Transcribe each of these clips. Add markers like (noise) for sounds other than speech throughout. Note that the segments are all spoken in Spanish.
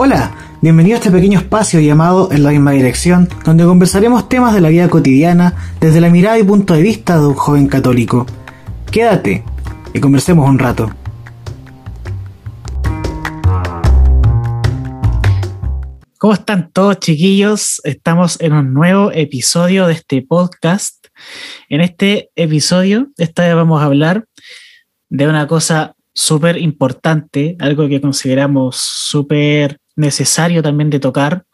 Hola, bienvenido a este pequeño espacio llamado En la misma dirección, donde conversaremos temas de la vida cotidiana desde la mirada y punto de vista de un joven católico. Quédate y conversemos un rato. ¿Cómo están todos chiquillos? Estamos en un nuevo episodio de este podcast. En este episodio, esta vez vamos a hablar de una cosa súper importante, algo que consideramos súper necesario también de tocar,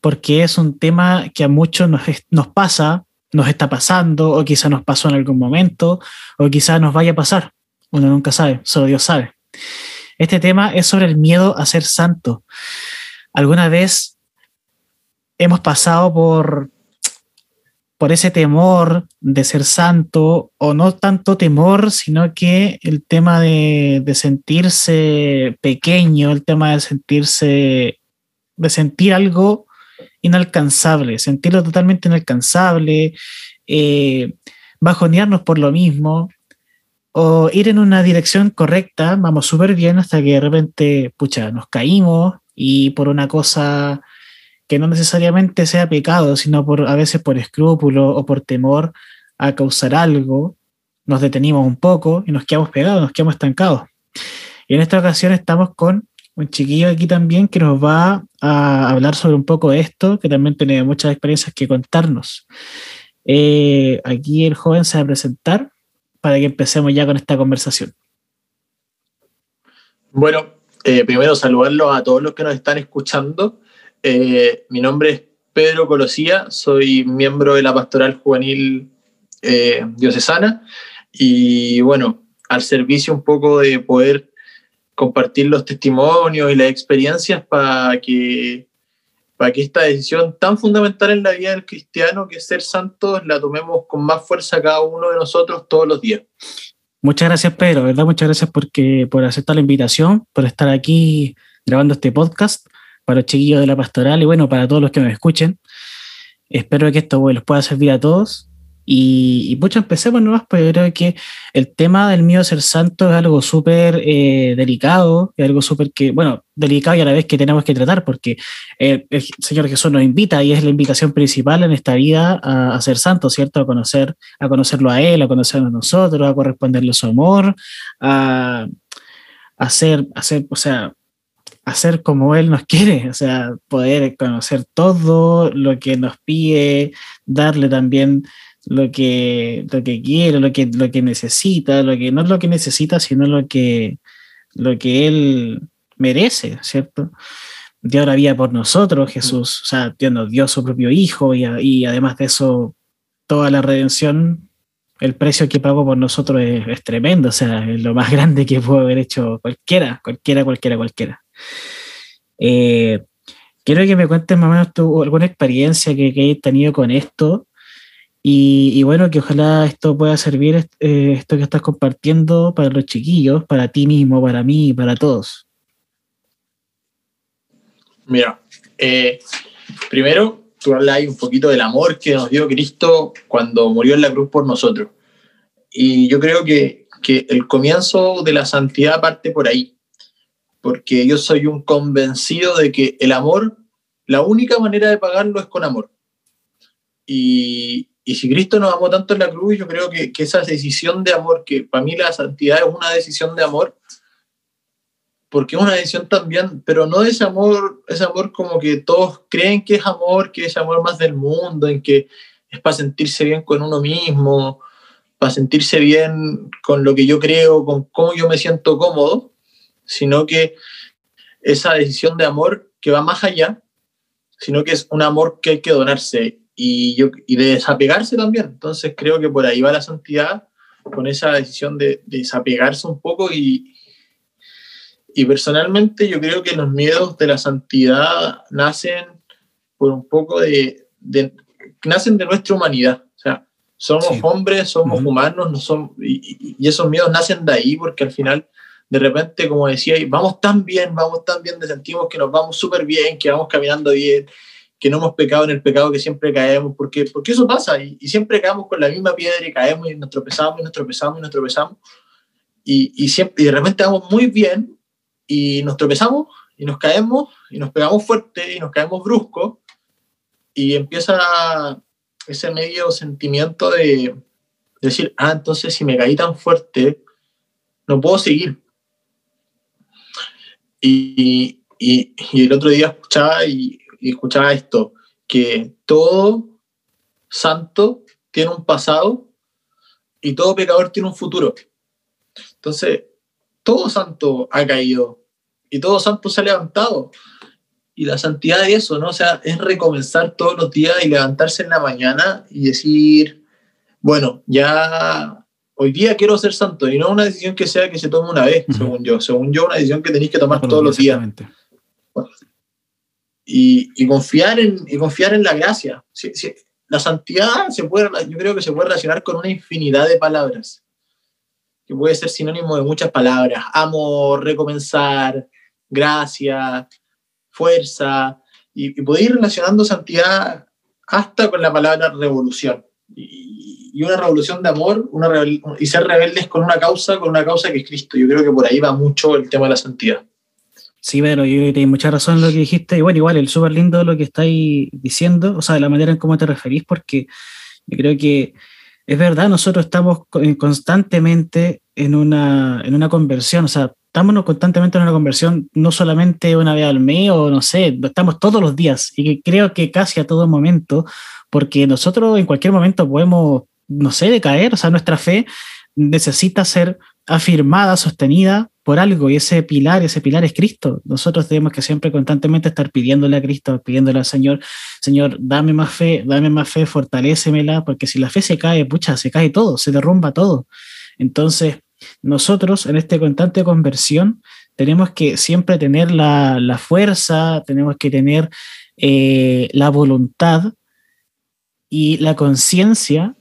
porque es un tema que a muchos nos, pasa, nos está pasando, o quizá nos pasó en algún momento, o quizá nos vaya a pasar. Uno nunca sabe, solo Dios sabe. Este tema es sobre el miedo a ser santo. ¿Alguna vez hemos pasado por, por ese temor de ser santo, o no tanto temor, sino que el tema de, de, sentirse pequeño, el tema de sentirse, de sentir algo inalcanzable, sentirlo totalmente inalcanzable, eh, bajonearnos por lo mismo, o ir en una dirección correcta, vamos súper bien hasta que de repente, pucha, nos caímos y por una cosa que no necesariamente sea pecado, sino a veces por escrúpulo o por temor a causar algo, nos detenimos un poco y nos quedamos pegados, nos quedamos estancados. Y en esta ocasión estamos con un chiquillo aquí también que nos va a hablar sobre un poco de esto, que también tiene muchas experiencias que contarnos. Eh, aquí el joven se va a presentar para que empecemos ya con esta conversación. Bueno, eh, primero saludarlos a todos los que nos están escuchando. Eh, mi nombre es Pedro Colosía, soy miembro de la Pastoral Juvenil eh, Diocesana y bueno, al servicio un poco de poder compartir los testimonios y las experiencias para que, para que esta decisión tan fundamental en la vida del cristiano, que es ser santos, la tomemos con más fuerza cada uno de nosotros todos los días. Muchas gracias, Pedro, ¿verdad? Muchas gracias porque, por aceptar la invitación, por estar aquí grabando este podcast para los chiquillos de la pastoral y bueno, para todos los que nos escuchen. Espero que esto les pueda servir a todos. Y, y pucha, empecemos nomás, pues yo creo que el tema del mío ser santo es algo súper eh, delicado, es algo súper que, bueno, delicado y a la vez que tenemos que tratar, porque eh, el Señor Jesús nos invita y es la invitación principal en esta vida a, a, ser santo, ¿cierto? A conocer, a conocerlo a Él, a conocerlo a nosotros, a corresponderle su amor, a, a hacer, a hacer, o sea, hacer como Él nos quiere, o sea, poder conocer todo lo que nos pide, darle también lo que, lo que quiere, lo que, lo que necesita, lo que no es lo que necesita, sino lo que, lo que Él merece, ¿cierto? Dio la vida por nosotros, Jesús, o sea, Dios nos dio su propio Hijo y, y además de eso, toda la redención, el precio que pagó por nosotros es, es tremendo, o sea, es lo más (laughs) grande que puede haber hecho cualquiera, cualquiera, cualquiera, cualquiera. Eh, quiero que me cuentes más o menos tu, alguna experiencia que, que hayas tenido con esto y, bueno, que ojalá esto pueda servir, eh, esto que estás compartiendo para los chiquillos, para ti mismo, para mí, para todos. Mira, eh, primero tú hablas un poquito del amor que nos dio Cristo cuando murió en la cruz por nosotros. Y yo creo que, que el comienzo de la santidad parte por ahí porque yo soy un convencido de que el amor, la única manera de pagarlo es con amor. Y, si Cristo nos amó tanto en la cruz, yo creo que, que, esa decisión de amor, que para mí la santidad es una decisión de amor, porque es una decisión también, pero no ese amor, ese amor como que todos creen que es amor, que es amor más del mundo, en que es para sentirse bien con uno mismo, para sentirse bien con lo que yo creo, con cómo yo me siento cómodo sino que esa decisión de amor que va más allá, sino que es un amor que hay que donarse y, yo, y de desapegarse también. Entonces creo que por ahí va la santidad, con esa decisión de, de desapegarse un poco y, y personalmente yo creo que los miedos de la santidad nacen por un poco de, de nacen de nuestra humanidad. O sea, somos sí. hombres, somos uh -huh. humanos, no somos, y, y, esos miedos nacen de ahí porque al final de repente, como decía, vamos tan bien, vamos tan bien, sentimos que nos vamos súper bien, que vamos caminando bien, que no hemos pecado en el pecado que siempre caemos, porque, porque eso pasa, y, y siempre caemos con la misma piedra y caemos y nos tropezamos y nos tropezamos y nos tropezamos, y, y, siempre, y de repente vamos muy bien y nos tropezamos y nos caemos y nos pegamos fuerte y nos caemos brusco y empieza ese medio sentimiento de decir, ah, entonces si me caí tan fuerte, no puedo seguir. Y, y, el otro día escuchaba y, escuchaba esto, que todo santo tiene un pasado y todo pecador tiene un futuro. Entonces, todo santo ha caído y todo santo se ha levantado. Y la santidad es eso, ¿no? O sea, es recomenzar todos los días y levantarse en la mañana y decir, bueno, ya hoy día quiero ser santo y no una decisión que sea que se tome una vez, según yo. Según yo, una decisión que tenéis que tomar todos los días. y, y, confiar en, y confiar en la gracia. la santidad se puede, yo creo que se puede relacionar con una infinidad de palabras, que puede ser sinónimo de muchas palabras. Amor, recomenzar, gracia, fuerza, y, y puede ir relacionando santidad hasta con la palabra revolución. Y, y una revolución de amor una y ser rebeldes con una causa, con una causa que es Cristo. Yo creo que por ahí va mucho el tema de la santidad. Sí, pero yo creo que mucha razón en lo que dijiste. Y bueno, igual, el súper lindo lo que estáis diciendo, o sea, de la manera en cómo te referís, porque yo creo que es verdad, nosotros estamos constantemente en una, en una conversión, o sea, estamos constantemente en una conversión, no solamente una vez al mes o no sé, estamos todos los días y creo que casi a todo momento, porque nosotros en cualquier momento podemos no sé, de caer. O sea, nuestra fe necesita ser afirmada, sostenida por algo, y ese pilar, ese pilar es Cristo. Nosotros tenemos que siempre constantemente estar pidiéndole a Cristo, pidiéndole al Señor, Señor, dame más fe, dame más fe, fortalécemela, porque si la fe se cae, pucha, se cae todo, se derrumba todo. Entonces, nosotros en esta constante conversión tenemos que siempre tener la, fuerza, tenemos que tener eh, la voluntad y la conciencia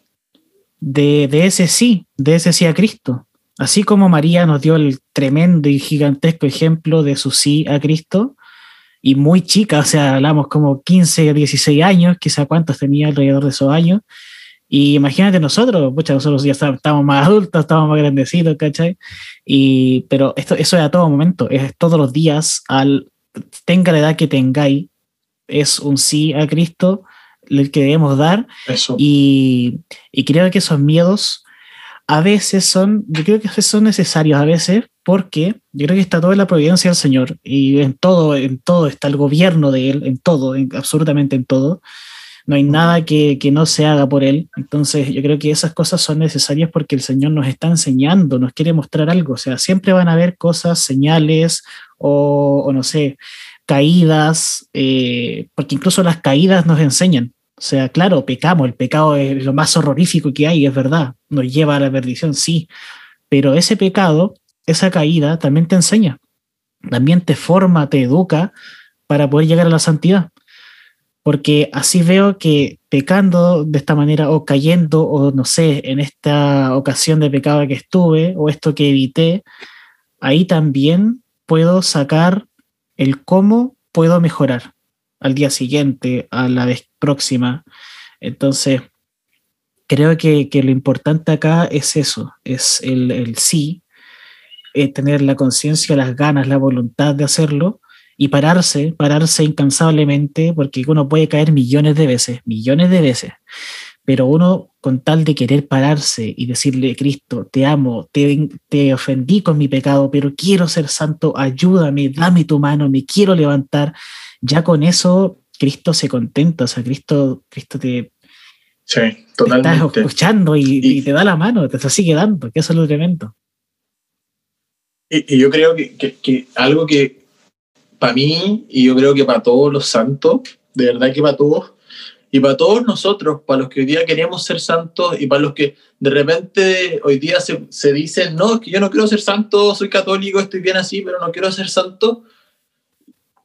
de, ese sí, de ese sí a Cristo. Así como María nos dio el tremendo y gigantesco ejemplo de su sí a Cristo, y muy chica, o sea, hablamos como 15 o 16 años, quizá cuántos tenía alrededor de esos años, y imagínate nosotros, muchos nosotros ya estamos más adultos, estamos más grandecidos, ¿cachai? Y, pero esto, eso es a todo momento, es todos los días, al, tenga la edad que tengáis, es un sí a Cristo, el que debemos dar. Y, y, creo que esos miedos a veces son, yo creo que son necesarios a veces porque yo creo que está toda la providencia del Señor y en todo, en todo está el gobierno de Él, en todo, absolutamente en todo. No hay nada que, que, no se haga por Él. Entonces yo creo que esas cosas son necesarias porque el Señor nos está enseñando, nos quiere mostrar algo. O sea, siempre van a haber cosas, señales o, o no sé, caídas, eh, porque incluso las caídas nos enseñan. O sea, claro, pecamos, el pecado es lo más horrorífico que hay, es verdad, nos lleva a la perdición, sí, pero ese pecado, esa caída también te enseña, también te forma, te educa para poder llegar a la santidad. Porque así veo que pecando de esta manera o cayendo o no sé, en esta ocasión de pecado que estuve o esto que evité, ahí también puedo sacar el cómo puedo mejorar al día siguiente, a la vez próxima. Entonces, creo que, lo importante acá es eso, es el, sí, es tener la conciencia, las ganas, la voluntad de hacerlo y pararse, pararse incansablemente, porque uno puede caer millones de veces, millones de veces, pero uno con tal de querer pararse y decirle, Cristo, te amo, te, te ofendí con mi pecado, pero quiero ser santo, ayúdame, dame tu mano, me quiero levantar, ya con eso Cristo se contenta, o sea, Cristo, Cristo te, sí, totalmente. estás escuchando y, te da la mano, te sigue dando, que eso es lo tremendo. Y, y yo creo que, que, algo que para mí, y yo creo que para todos los santos, de verdad que para todos, y para todos nosotros, para los que hoy día queremos ser santos y para los que de repente hoy día se, se dicen, no, es que yo no quiero ser santo, soy católico, estoy bien así, pero no quiero ser santo,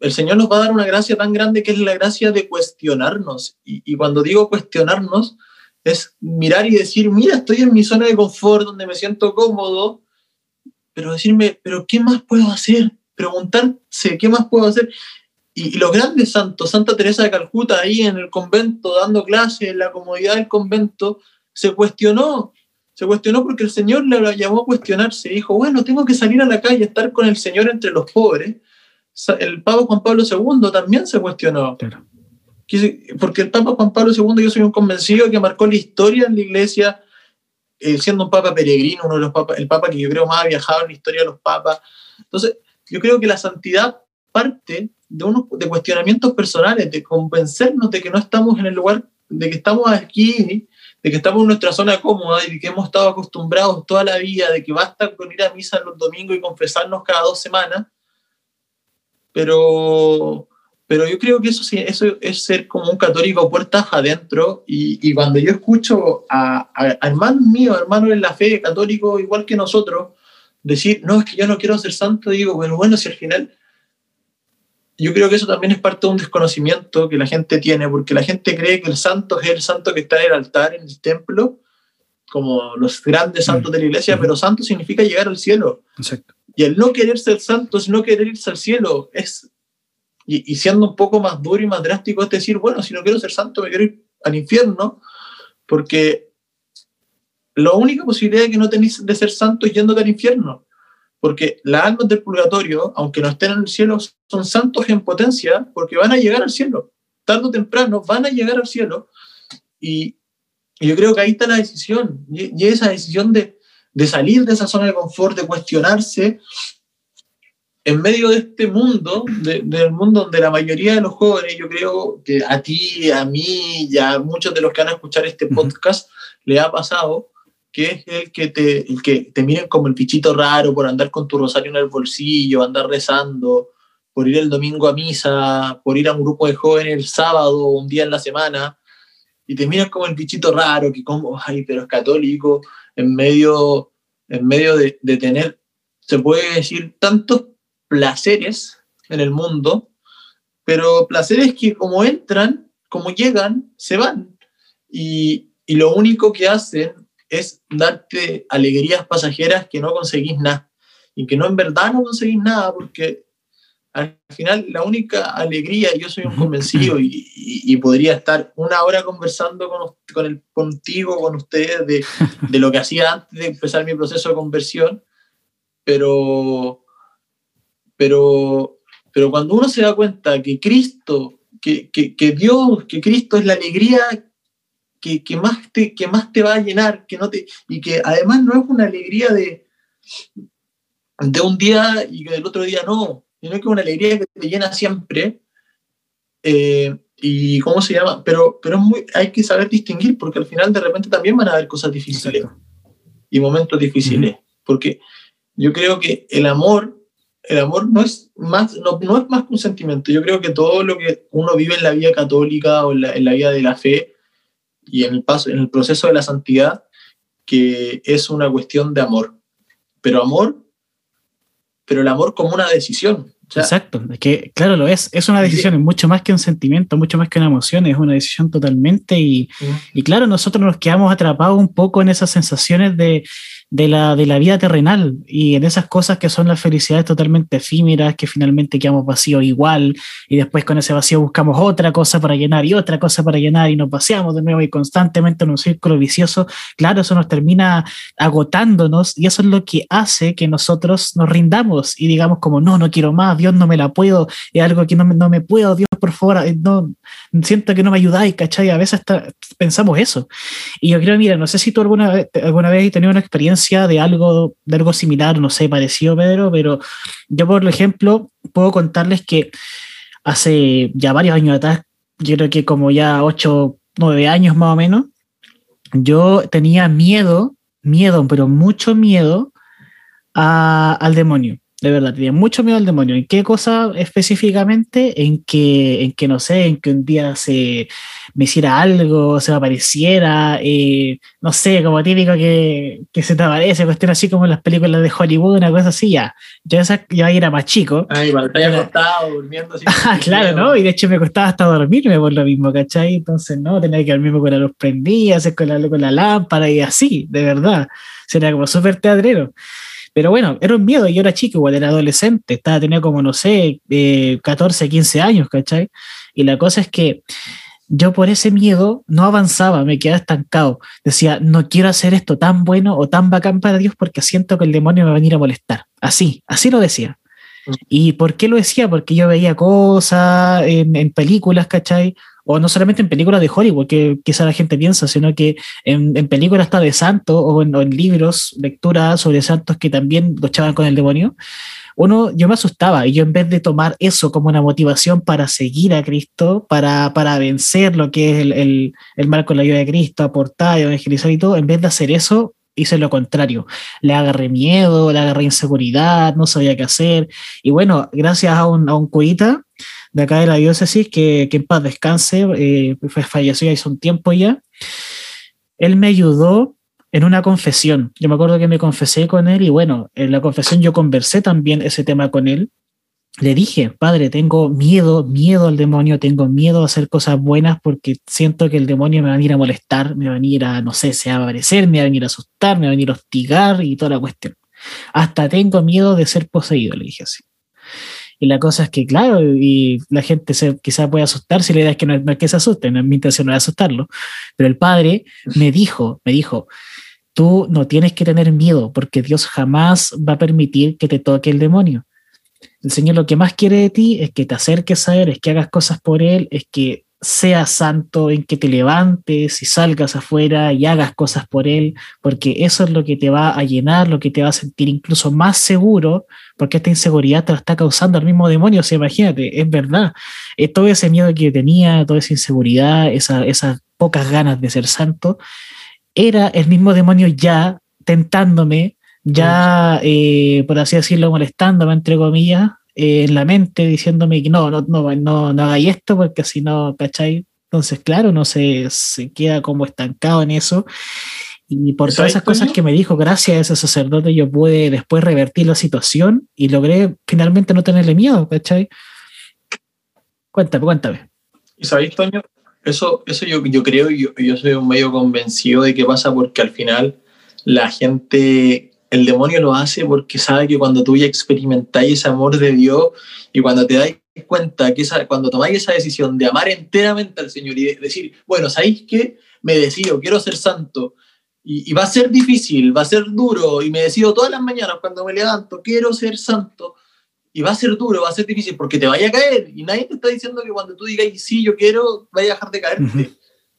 el Señor nos va a dar una gracia tan grande que es la gracia de cuestionarnos. Y, cuando digo cuestionarnos, es mirar y decir, mira, estoy en mi zona de confort, donde me siento cómodo, pero decirme, pero ¿qué más puedo hacer? Preguntarse, ¿qué más puedo hacer? Y, los grandes santos, Santa Teresa de Calcuta, ahí en el convento, dando clases, en la comodidad del convento, se cuestionó, se cuestionó porque el Señor le llamó a cuestionarse. Dijo, bueno, tengo que salir a la calle, estar con el Señor entre los pobres el Papa Juan Pablo II también se cuestionó. Porque el Papa Juan Pablo II, yo soy un convencido que marcó la historia en la iglesia, eh, siendo un Papa peregrino, uno de los papas, el Papa que yo creo más ha viajado en la historia de los papas. Entonces, yo creo que la santidad parte de unos de cuestionamientos personales, de convencernos de que no estamos en el lugar, de que estamos aquí, de que estamos en nuestra zona cómoda y de que hemos estado acostumbrados toda la vida, de que basta con ir a misa los domingos y confesarnos cada dos semanas. Pero, pero yo creo que eso, sí, eso es ser como un católico puertas adentro y, y cuando yo escucho a, a, hermanos míos, hermanos en la fe, católicos igual que nosotros, decir, no, es que yo no quiero ser santo, digo, bueno, bueno, si al final yo creo que eso también es parte de un desconocimiento que la gente tiene, porque la gente cree que el santo es el santo que está en el altar, en el templo, como los grandes santos de la iglesia, pero santo significa llegar al cielo. Exacto. Y el no querer ser santo es no querer irse al cielo. Es, y, siendo un poco más duro y más drástico, es decir, bueno, si no quiero ser santo, me quiero ir al infierno, porque la única posibilidad que no tenéis de ser santo es yendo al infierno porque las almas del purgatorio, aunque no estén en el cielo, son santos en potencia porque van a llegar al cielo. Tarde o temprano van a llegar al cielo. Y, yo creo que ahí está la decisión. Y, esa decisión de, de, salir de esa zona de confort, de cuestionarse, en medio de este mundo, del mundo donde la mayoría de los jóvenes, yo creo que a ti, a mí y a muchos de los que van a escuchar este podcast, le ha pasado, que es el que te, el que te miren como el pichito raro por andar con tu rosario en el bolsillo, andar rezando, por ir el domingo a misa, por ir a un grupo de jóvenes el sábado un día en la semana, y te miran como el pichito raro, que como, (laughs) ay, pero es católico, en medio, en medio de, de tener, se puede decir, tantos placeres en el mundo, pero placeres que como entran, como llegan, se van. Y, y lo único que hacen es darte alegrías pasajeras que no conseguís nada y que no en verdad no conseguís nada porque al final la única alegría, yo soy un convencido y, y, podría estar una hora conversando con, con el, contigo, con ustedes, de, (laughs) de, lo que hacía antes de empezar mi proceso de conversión, pero, pero, pero cuando uno se da cuenta que Cristo, que, que, que Dios, que Cristo es la alegría que, que, más te, que más te va a llenar, que no te, y que además no es una alegría de, de un día y que del otro día no, sino que es una alegría que te llena siempre. Eh, y cómo se llama, pero, pero es muy, hay que saber distinguir porque al final de repente también van a haber cosas difíciles y momentos difíciles, porque yo creo que el amor, el amor no es más, no, no, es más que un sentimiento, yo creo que todo lo que uno vive en la vida católica o en la, en la vida de la fe y en el, paso, en el proceso de la santidad, que es una cuestión de amor. Pero amor, pero el amor como una decisión. Exacto, es que claro lo es, es una decisión, es mucho más que un sentimiento, mucho más que una emoción, es una decisión totalmente y, y claro, nosotros nos quedamos atrapados un poco en esas sensaciones de, de la, de la vida terrenal y en esas cosas que son las felicidades totalmente efímeras, que finalmente quedamos vacíos igual y después con ese vacío buscamos otra cosa para llenar y otra cosa para llenar y nos paseamos de nuevo y constantemente en un círculo vicioso, claro, eso nos termina agotándonos y eso es lo que hace que nosotros nos rindamos y digamos como, no, no quiero más, Dios no me la puedo, es algo que no me, no me puedo, Dios por favor, eh, no, siento que no me ayudáis, ¿cachai? A veces pensamos eso. Y yo creo, mira, no sé si tú alguna alguna vez has tenido una experiencia de algo, de algo similar, no sé, parecido, Pedro, pero yo, por ejemplo, puedo contarles que hace ya varios años atrás, yo creo que como ya 8, 9 años más o menos, yo tenía miedo, miedo, pero mucho miedo al demonio de verdad, tenía mucho miedo al demonio. ¿En qué cosa específicamente? En que, en que no sé, en que un día se me hiciera algo, se me apareciera, eh, no sé, como típico que, que, se te aparece, cuestión así como en las películas de Hollywood, una cosa así, ya. Yo esa ya era más chico. Ah, igual te acostado, durmiendo así. (laughs) ah, claro, ¿no? Y de hecho me costaba hasta dormirme por lo mismo, ¿cachai? Entonces, no, tenía que dormirme con la luz prendida, con la, con la lámpara y así, de verdad. Sería como súper teatrero. Pero bueno, era un miedo, yo era chico, igual era adolescente, estaba, tenía como, no sé, 14, 15 años, ¿cachai? Y la cosa es que yo por ese miedo no avanzaba, me quedaba estancado. Decía, no quiero hacer esto tan bueno o tan bacán para Dios porque siento que el demonio me va a venir a molestar. Así, así lo decía. ¿Y por qué lo decía? Porque yo veía cosas en, en películas, ¿cachai? O no solamente en películas de Hollywood, que quizá la gente piensa, sino que en, películas está de santos o en, libros, lecturas sobre santos que también luchaban con el demonio, uno, yo me asustaba y yo en vez de tomar eso como una motivación para seguir a Cristo, para, para vencer lo que es el, el, el mal con la ayuda de Cristo, aportar, evangelizar y todo, en vez de hacer eso, hice lo contrario. Le agarré miedo, le agarré inseguridad, no sabía qué hacer. Y bueno, gracias a un, a un cuita de acá de la diócesis, que, que en paz descanse, eh, falleció ya hace un tiempo ya, él me ayudó en una confesión. Yo me acuerdo que me confesé con él y bueno, en la confesión yo conversé también ese tema con él. Le dije, padre, tengo miedo, miedo al demonio, tengo miedo a hacer cosas buenas porque siento que el demonio me va a venir a molestar, me va a venir a, no sé, se va a aparecer, me va a venir a asustar, me va a venir a hostigar y toda la cuestión. Hasta tengo miedo de ser poseído, le dije así. Y la cosa es que, claro, y la gente se, quizá puede asustar si la idea es que no, es que se asusten, mi intención no es asustarlo. Pero el padre me dijo, me dijo, tú no tienes que tener miedo porque Dios jamás va a permitir que te toque el demonio. El Señor lo que más quiere de ti es que te acerques a Él, es que hagas cosas por Él, es que sea santo, en que te levantes y salgas afuera y hagas cosas por Él, porque eso es lo que te va a llenar, lo que te va a sentir incluso más seguro, porque esta inseguridad te la está causando el mismo demonio. O sea, imagínate, es verdad. Eh, todo ese miedo que tenía, toda esa inseguridad, esas pocas ganas de ser santo, era el mismo demonio ya tentándome, ya, eh, por así decirlo, molestándome, entre comillas, eh, en la mente diciéndome que no, no, no, no, no hagáis esto porque si no, ¿cachai? Entonces, claro, no se, se queda como estancado en eso. Y por todas esas cosas que me dijo, gracias a ese sacerdote, yo pude después revertir la situación y logré finalmente no tenerle miedo, ¿cachai? Cuéntame, cuéntame. ¿Y sabéis, Toño? Eso, eso yo, yo creo, yo, yo soy un medio convencido de que pasa porque al final la gente el demonio lo hace porque sabe que cuando tú ya experimentáis ese amor de Dios y cuando te dais cuenta que esa, cuando tomáis esa decisión de amar enteramente al Señor y decir, bueno, ¿sabéis qué? Me decido, quiero ser santo. Y, va a ser difícil, va a ser duro, y me decido todas las mañanas cuando me levanto, quiero ser santo. Y va a ser duro, va a ser difícil, porque te vaya a caer. Y nadie te está diciendo que cuando tú digas, sí, yo quiero, vaya a dejar de caerte.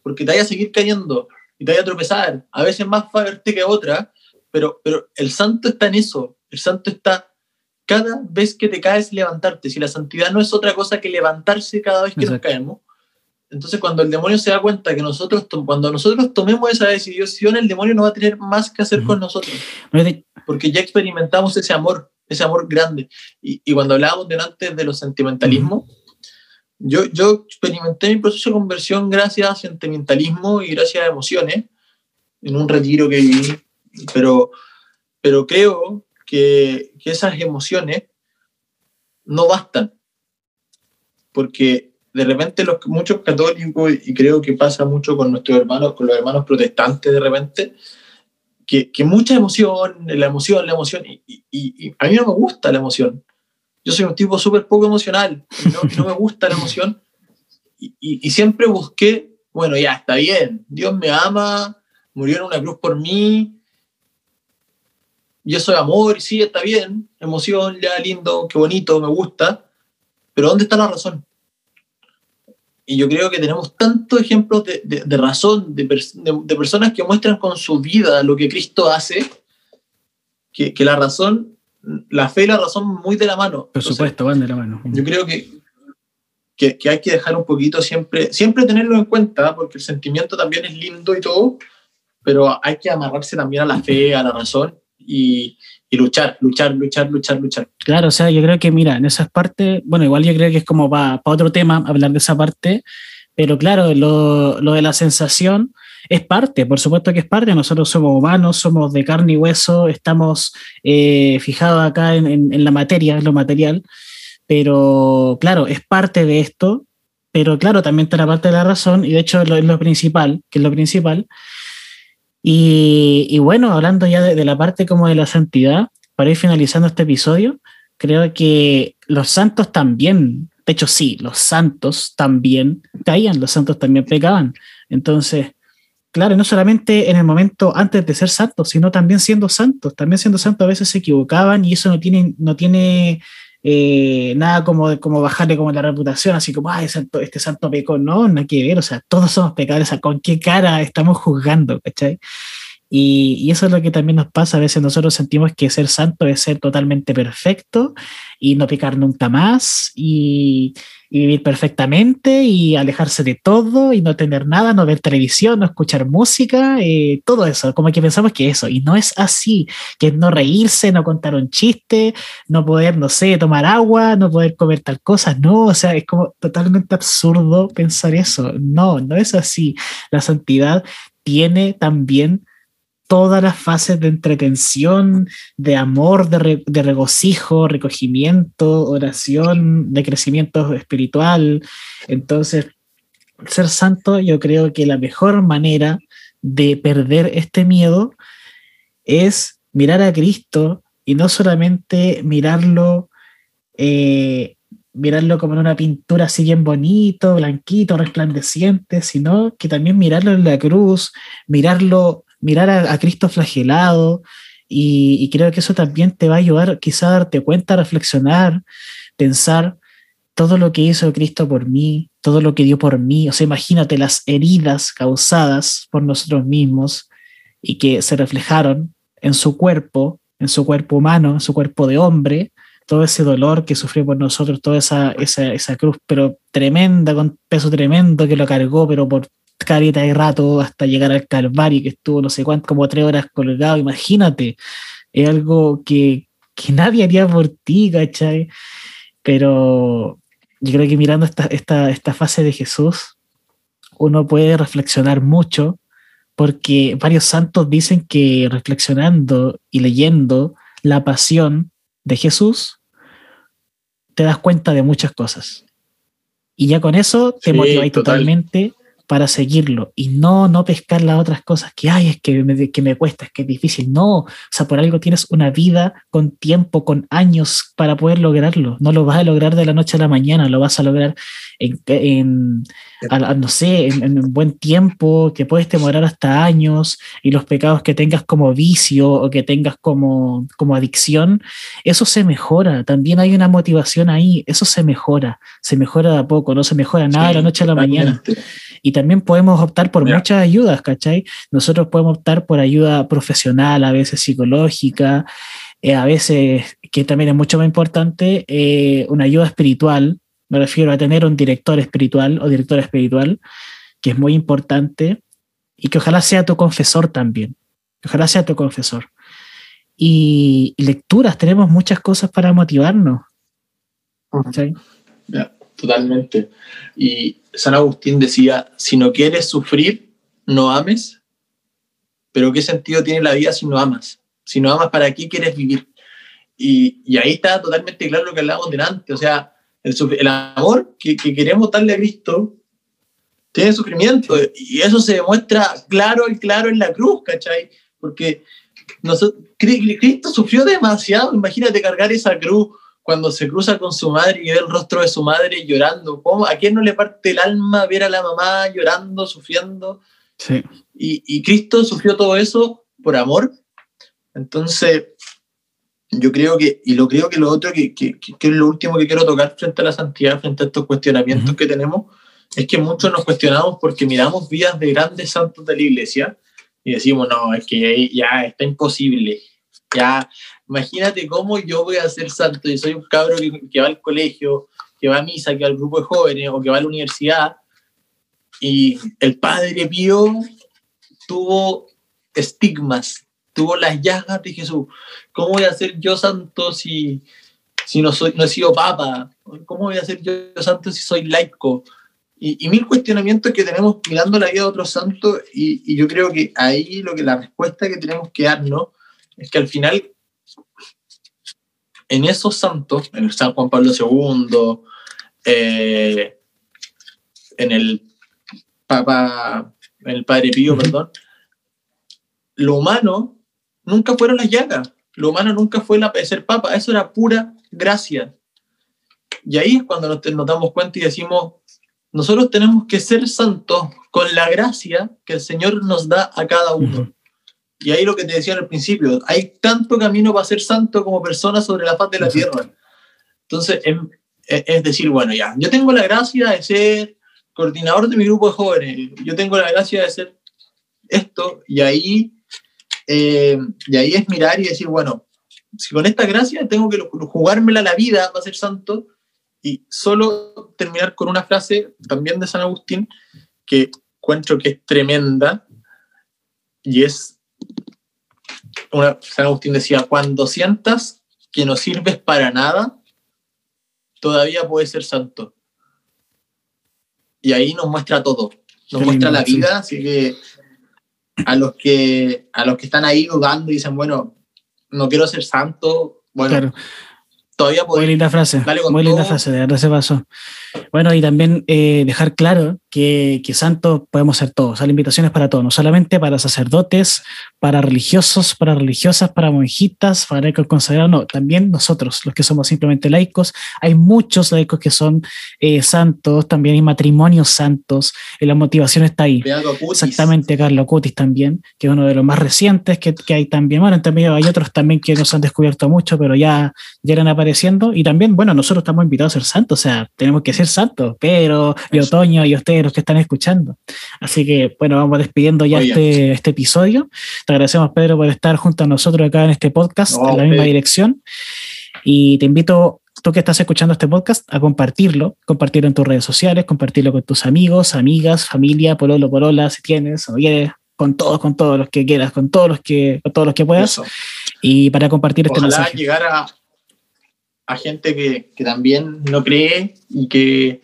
Porque te vaya a seguir cayendo y te vaya a tropezar. A veces más fuerte que otra, pero, pero el santo está en eso. El santo está cada vez que te caes levantarte. Si la santidad no es otra cosa que levantarse cada vez que nos caemos. Entonces cuando el demonio se da cuenta que nosotros, cuando nosotros tomemos esa decisión, el demonio no va a tener más que hacer con nosotros. Porque ya experimentamos ese amor, ese amor grande. Y, y cuando hablábamos delante de los sentimentalismos, yo, yo experimenté mi proceso de conversión gracias a sentimentalismo y gracias a emociones en un retiro que viví pero, pero creo que, que esas emociones no bastan, porque de repente los, muchos católicos, y creo que pasa mucho con nuestros hermanos, con los hermanos protestantes de repente, que, que mucha emoción, la emoción, la emoción, y, y, a mí no me gusta la emoción. Yo soy un tipo súper poco emocional, no, no, me gusta la emoción, y, siempre busqué, bueno, ya está bien, Dios me ama, murió en una cruz por mí, y eso es amor, sí, está bien, emoción, ya lindo, qué bonito, me gusta, pero ¿dónde está la razón? Y yo creo que tenemos tantos ejemplos de, de, razón, de, de, personas que muestran con su vida lo que Cristo hace, que, que, la razón, la fe y la razón muy de la mano. Por supuesto, van de la mano. Yo creo que, que, que, hay que dejar un poquito siempre, siempre tenerlo en cuenta, porque el sentimiento también es lindo y todo, pero hay que amarrarse también a la fe, a la razón, y, luchar, luchar, luchar, luchar, luchar. Claro, o sea, yo creo que, mira, en esas partes, bueno, igual yo creo que es como para otro tema hablar de esa parte, pero claro, lo, lo, de la sensación es parte, por supuesto que es parte, nosotros somos humanos, somos de carne y hueso, estamos eh, fijados acá en, en, la materia, en lo material, pero claro, es parte de esto, pero claro, también está la parte de la razón, y de hecho es lo, es lo principal, que es lo principal, y, bueno, hablando ya de, la parte como de la santidad, para ir finalizando este episodio, creo que los santos también, de hecho sí, los santos también caían, los santos también pecaban. Entonces, claro, no solamente en el momento antes de ser santos, sino también siendo santos, también siendo santos a veces se equivocaban y eso no tiene, no tiene eh, nada como, como bajarle como la reputación, así como, ay, santo, este santo pecó, no, no hay que ver, o sea, todos somos pecadores, ¿con qué cara estamos juzgando? ¿cachai? Y, y, eso es lo que también nos pasa, a veces nosotros sentimos que ser santo es ser totalmente perfecto y no pecar nunca más y, y vivir perfectamente y alejarse de todo y no tener nada, no ver televisión, no escuchar música, eh, todo eso, como que pensamos que eso, y no es así, que es no reírse, no contar un chiste, no poder, no sé, tomar agua, no poder comer tal cosa, no, o sea, es como totalmente absurdo pensar eso, no, no es así, la santidad tiene también todas las fases de entretención, de amor, de, re, de, regocijo, recogimiento, oración, de crecimiento espiritual. Entonces, ser santo, yo creo que la mejor manera de perder este miedo es mirar a Cristo y no solamente mirarlo, eh, mirarlo como en una pintura así bien bonito, blanquito, resplandeciente, sino que también mirarlo en la cruz, mirarlo mirar a, Cristo flagelado y, y, creo que eso también te va a ayudar quizá a darte cuenta, a reflexionar, pensar todo lo que hizo Cristo por mí, todo lo que dio por mí, o sea, imagínate las heridas causadas por nosotros mismos y que se reflejaron en su cuerpo, en su cuerpo humano, en su cuerpo de hombre, todo ese dolor que sufrió por nosotros, toda esa, esa, esa cruz, pero tremenda, con peso tremendo que lo cargó, pero por careta de rato hasta llegar al Calvario, que estuvo no sé cuánto, como tres horas colgado. Imagínate, es algo que, que nadie haría por ti, ¿cachai? Pero yo creo que mirando esta, esta, esta fase de Jesús, uno puede reflexionar mucho, porque varios santos dicen que reflexionando y leyendo la pasión de Jesús, te das cuenta de muchas cosas. Y ya con eso te sí, motiváis total. totalmente para seguirlo y no, no pescar las otras cosas que, ay, es que me, que me cuesta, es que es difícil. No, o sea, por algo tienes una vida con tiempo, con años para poder lograrlo. No lo vas a lograr de la noche a la mañana, lo vas a lograr en, en a, no sé, en, en, buen tiempo, que puedes demorar hasta años y los pecados que tengas como vicio o que tengas como, como adicción, eso se mejora. También hay una motivación ahí, eso se mejora, se mejora de a poco, no se mejora nada sí, de la noche a la mañana. Y también podemos optar por yeah. muchas ayudas, ¿cachai? Nosotros podemos optar por ayuda profesional, a veces psicológica, eh, a veces, que también es mucho más importante, eh, una ayuda espiritual. Me refiero a tener un director espiritual o directora espiritual, que es muy importante y que ojalá sea tu confesor también. Ojalá sea tu confesor. Y, y lecturas, tenemos muchas cosas para motivarnos. ¿sí? Yeah, totalmente. Y San Agustín decía, si no quieres sufrir, no ames, pero ¿qué sentido tiene la vida si no amas? Si no amas, ¿para qué quieres vivir? Y, y ahí está totalmente claro lo que hablábamos delante, o sea, el, el amor que, que, queremos darle a Cristo tiene sufrimiento, y eso se demuestra claro y claro en la cruz, ¿cachai? Porque nosotros, Cristo sufrió demasiado, imagínate cargar esa cruz cuando se cruza con su madre y ve el rostro de su madre llorando. ¿Cómo? ¿A quién no le parte el alma ver a la mamá llorando, sufriendo? Sí. Y, y Cristo sufrió todo eso por amor. Entonces, yo creo que, y lo creo que lo otro, que, que, que, es lo último que quiero tocar frente a la santidad, frente a estos cuestionamientos uh -huh. que tenemos, es que muchos nos cuestionamos porque miramos vidas de grandes santos de la iglesia y decimos, no, es que ya está imposible. Ya, imagínate cómo yo voy a ser santo y soy un cabro que, que, va al colegio, que va a misa, que va al grupo de jóvenes o que va a la universidad y el padre Pío tuvo estigmas, tuvo las llagas de Jesús. ¿Cómo voy a ser yo santo si, si no, soy, no he sido papa? ¿Cómo voy a ser yo santo si soy laico? Y, y, mil cuestionamientos que tenemos mirando la vida de otros santos y, y, yo creo que ahí lo que la respuesta que tenemos que darnos es que al final en esos santos, en el San Juan Pablo II, eh, en el Papa, en el Padre Pío, uh -huh. perdón, lo humano nunca fueron las llagas, lo humano nunca fue la ser Papa, eso era pura gracia. Y ahí es cuando nos, nos damos cuenta y decimos, nosotros tenemos que ser santos con la gracia que el Señor nos da a cada uno. Uh -huh. Y ahí lo que te decía al principio, hay tanto camino para ser santo como persona sobre la faz de la tierra. Entonces, es, decir, bueno, ya, yo tengo la gracia de ser coordinador de mi grupo de jóvenes, yo tengo la gracia de ser esto, y ahí, eh, y ahí es mirar y decir, bueno, si con esta gracia tengo que jugármela la vida para ser santo, y solo terminar con una frase también de San Agustín que encuentro que es tremenda, y es, una, San Agustín decía, cuando sientas que no sirves para nada, todavía puedes ser santo. Y ahí nos muestra todo, nos muestra la vida, así que a los que a los que están ahí dudando y dicen, bueno, no quiero ser santo, bueno, todavía Muy linda frase, muy linda frase, de verdad se pasó. Bueno, y también eh, dejar claro que, que santos podemos ser todos. la invitación es para todos, no solamente para sacerdotes, para religiosos, para religiosas, para monjitas, para laicos consagrados, no, también nosotros, los que somos simplemente laicos. Hay muchos laicos que son eh, santos, también hay matrimonios santos, y la motivación está ahí. Exactamente, Carlos Cutis también, que es uno de los más recientes que, que hay también. Bueno, también hay otros también que nos han descubierto mucho, pero ya, ya eran apareciendo. Y también, bueno, nosotros estamos invitados a ser santos, o sea, tenemos que ser santos, pero y Otoño y ustedes los que están escuchando. Así que, bueno, vamos despidiendo ya este, este episodio. Te agradecemos, Pedro, por estar junto a nosotros acá en este podcast, en la misma dirección. Y te invito, tú que estás escuchando este podcast, a compartirlo, compartirlo en tus redes sociales, compartirlo con tus amigos, amigas, familia, pololo, polola, si tienes o quieres, con todos, con todos los que quieras, con todos los que, con todos los que puedas. Y para compartir este mensaje. llegar a, a gente que, que, también no cree y que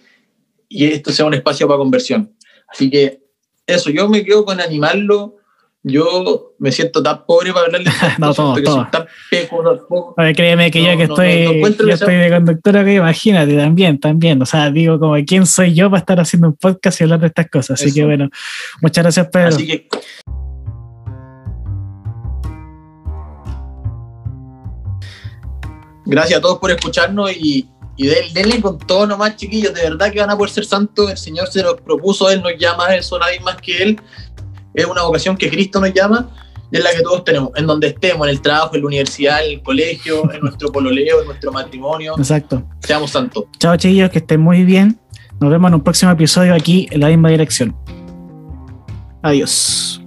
y esto sea un espacio para conversión. Así que eso, yo me quedo con animarlo. Yo me siento tan pobre para hablarle. (laughs) no, todo, todo. Tan peco, créeme que yo que estoy, yo estoy de conductora, que imagínate, también, también. O sea, digo, como, ¿quién soy yo para estar haciendo un podcast y hablar de estas cosas? Así que bueno, muchas gracias, Pedro. Así que Gracias a todos por escucharnos y, y denle con todo nomás, chiquillos. De verdad que van a poder ser santos. El Señor se nos propuso, Él nos llama eso, nadie más que Él. Es una vocación que Cristo nos llama y es la que todos tenemos, en donde estemos, en el trabajo, en la universidad, en el colegio, (laughs) en nuestro pololeo, en nuestro matrimonio. Exacto. Seamos santos. Chao, chiquillos, que estén muy bien. Nos vemos en un próximo episodio aquí en la misma dirección. Adiós.